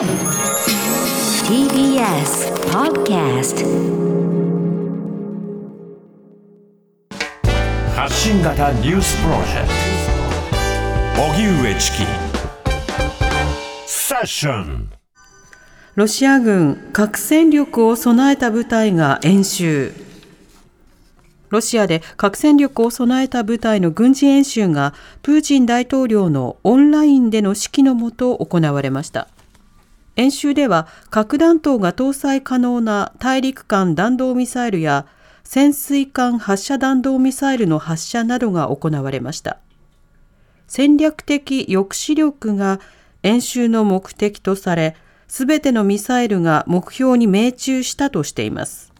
TBS Podcast 発信型ニュースプロジェクト。荻上チキ。セッション。ロシア軍核戦力を備えた部隊が演習。ロシアで核戦力を備えた部隊の軍事演習がプーチン大統領のオンラインでの指揮のもと行われました演習では核弾頭が搭載可能な大陸間弾道ミサイルや潜水艦発射弾道ミサイルの発射などが行われました。戦略的抑止力が演習の目的とされすべてのミサイルが目標に命中したとしています。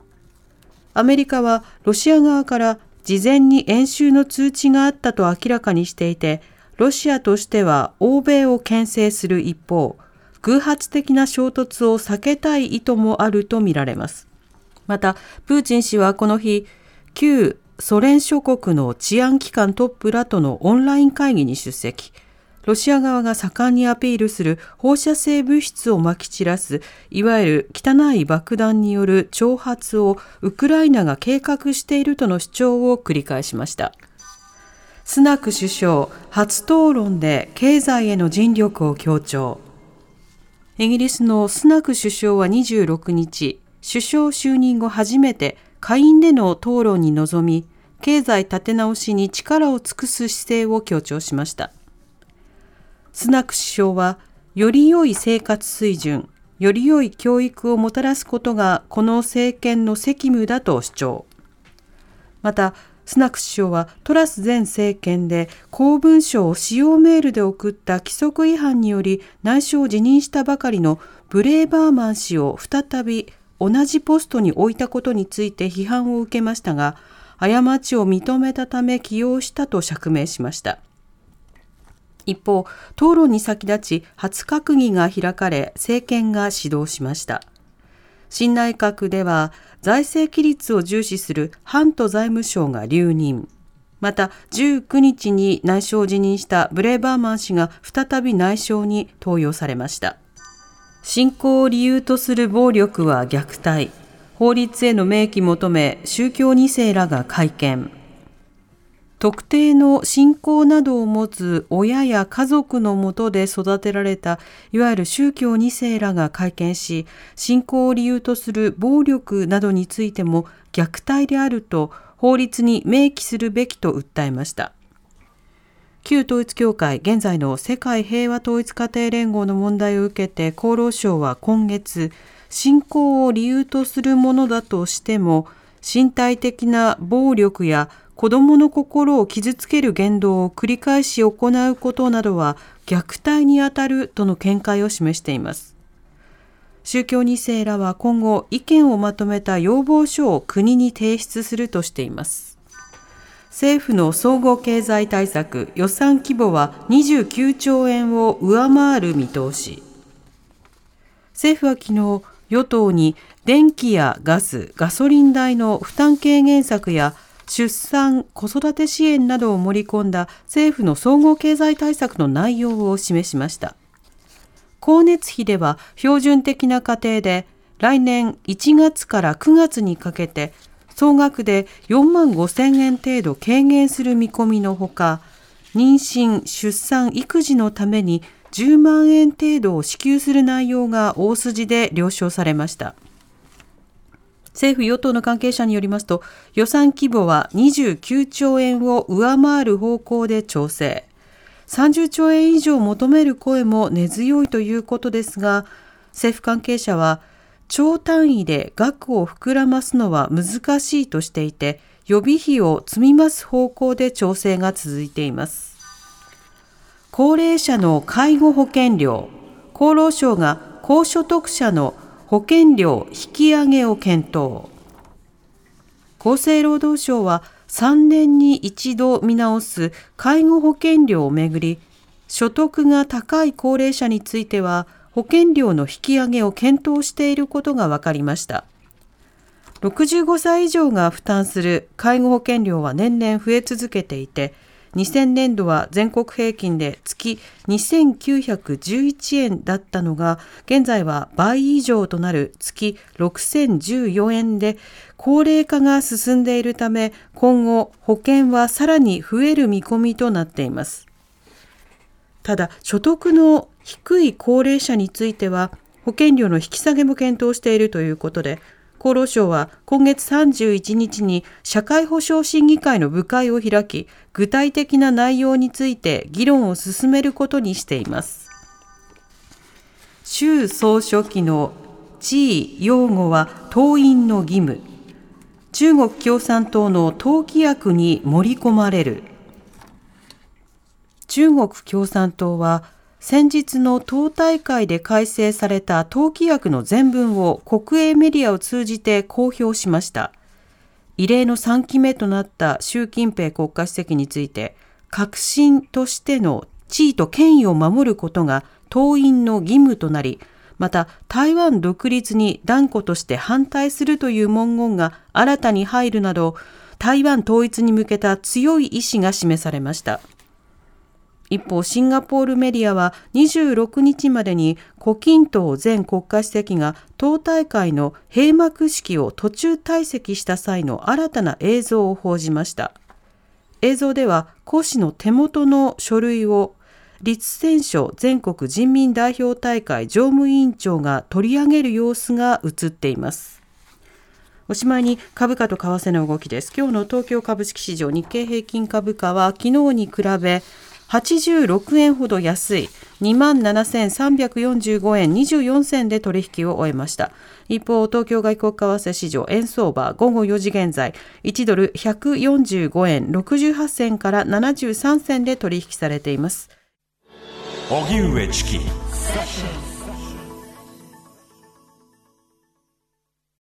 アメリカはロシア側から事前に演習の通知があったと明らかにしていて、ロシアとしては欧米を牽制する一方、偶発的な衝突を避けたい意図もあるとみられます。また、プーチン氏はこの日、旧ソ連諸国の治安機関トップらとのオンライン会議に出席。ロシア側が盛んにアピールする放射性物質をまき散らす、いわゆる汚い爆弾による挑発をウクライナが計画しているとの主張を繰り返しました。スナク首相、初討論で経済への尽力を強調。イギリスのスナク首相は26日、首相就任後初めて下院での討論に臨み、経済立て直しに力を尽くす姿勢を強調しました。スナク首相は、より良い生活水準、より良い教育をもたらすことがこの政権の責務だと主張。また、スナク首相はトラス前政権で公文書を使用メールで送った規則違反により内相を辞任したばかりのブレーバーマン氏を再び同じポストに置いたことについて批判を受けましたが、過ちを認めたため起用したと釈明しました。一方、討論に先立ち初閣議が開かれ、政権が指導しました。新内閣では財政規律を重視するハント財務省が留任。また19日に内相を辞任したブレーバーマン氏が再び内相に登用されました。信仰を理由とする暴力は虐待。法律への明記求め宗教2世らが会見。特定の信仰などを持つ親や家族のもとで育てられたいわゆる宗教2世らが会見し信仰を理由とする暴力などについても虐待であると法律に明記するべきと訴えました。旧統一教会現在の世界平和統一家庭連合の問題を受けて厚労省は今月信仰を理由とするものだとしても身体的な暴力や子供の心を傷つける言動を繰り返し行うことなどは虐待にあたるとの見解を示しています。宗教2世らは今後意見をまとめた要望書を国に提出するとしています。政府の総合経済対策予算規模は29兆円を上回る見通し。政府は昨日、与党に電気やガス、ガソリン代の負担軽減策や出産、子育て支援などを盛り込んだ政府の総合経済対策の内容を示しました。光熱費では標準的な家庭で来年1月から9月にかけて総額で4万5千円程度軽減する見込みのほか、妊娠、出産、育児のために10万円程度を支給する内容が大筋で了承されました。政府・与党の関係者によりますと、予算規模は29兆円を上回る方向で調整。30兆円以上求める声も根強いということですが、政府関係者は、超単位で額を膨らますのは難しいとしていて、予備費を積み増す方向で調整が続いています。高齢者の介護保険料、厚労省が高所得者の保険料引き上げを検討。厚生労働省は3年に一度見直す介護保険料をめぐり所得が高い高齢者については保険料の引き上げを検討していることが分かりました。65歳以上が負担する介護保険料は年々増え続けていて2000年度は全国平均で月2911円だったのが、現在は倍以上となる月6014円で、高齢化が進んでいるため、今後保険はさらに増える見込みとなっています。ただ、所得の低い高齢者については、保険料の引き下げも検討しているということで、厚労省は今月31日に社会保障審議会の部会を開き、具体的な内容について議論を進めることにしています。習総書記の地位擁護は党員の義務。中国共産党の党規約に盛り込まれる。中国共産党は先日の党大会で改正された党規約の全文を国営メディアを通じて公表しました。異例の3期目となった習近平国家主席について、革新としての地位と権威を守ることが党員の義務となり、また台湾独立に断固として反対するという文言が新たに入るなど、台湾統一に向けた強い意志が示されました。一方、シンガポールメディアは26日までに胡錦涛前国家主席が党大会の閉幕式を途中退席した際の新たな映像を報じました。映像では、胡氏の手元の書類を立選書全国人民代表大会常務委員長が取り上げる様子が映っています。おしまいに株価と為替の動きです。今日の東京株式市場日経平均株価は昨日に比べ86円ほど安い27,345円24銭で取引を終えました。一方、東京外国為替市場円相場午後4時現在、1ドル145円68銭から73銭で取引されています。荻上チキ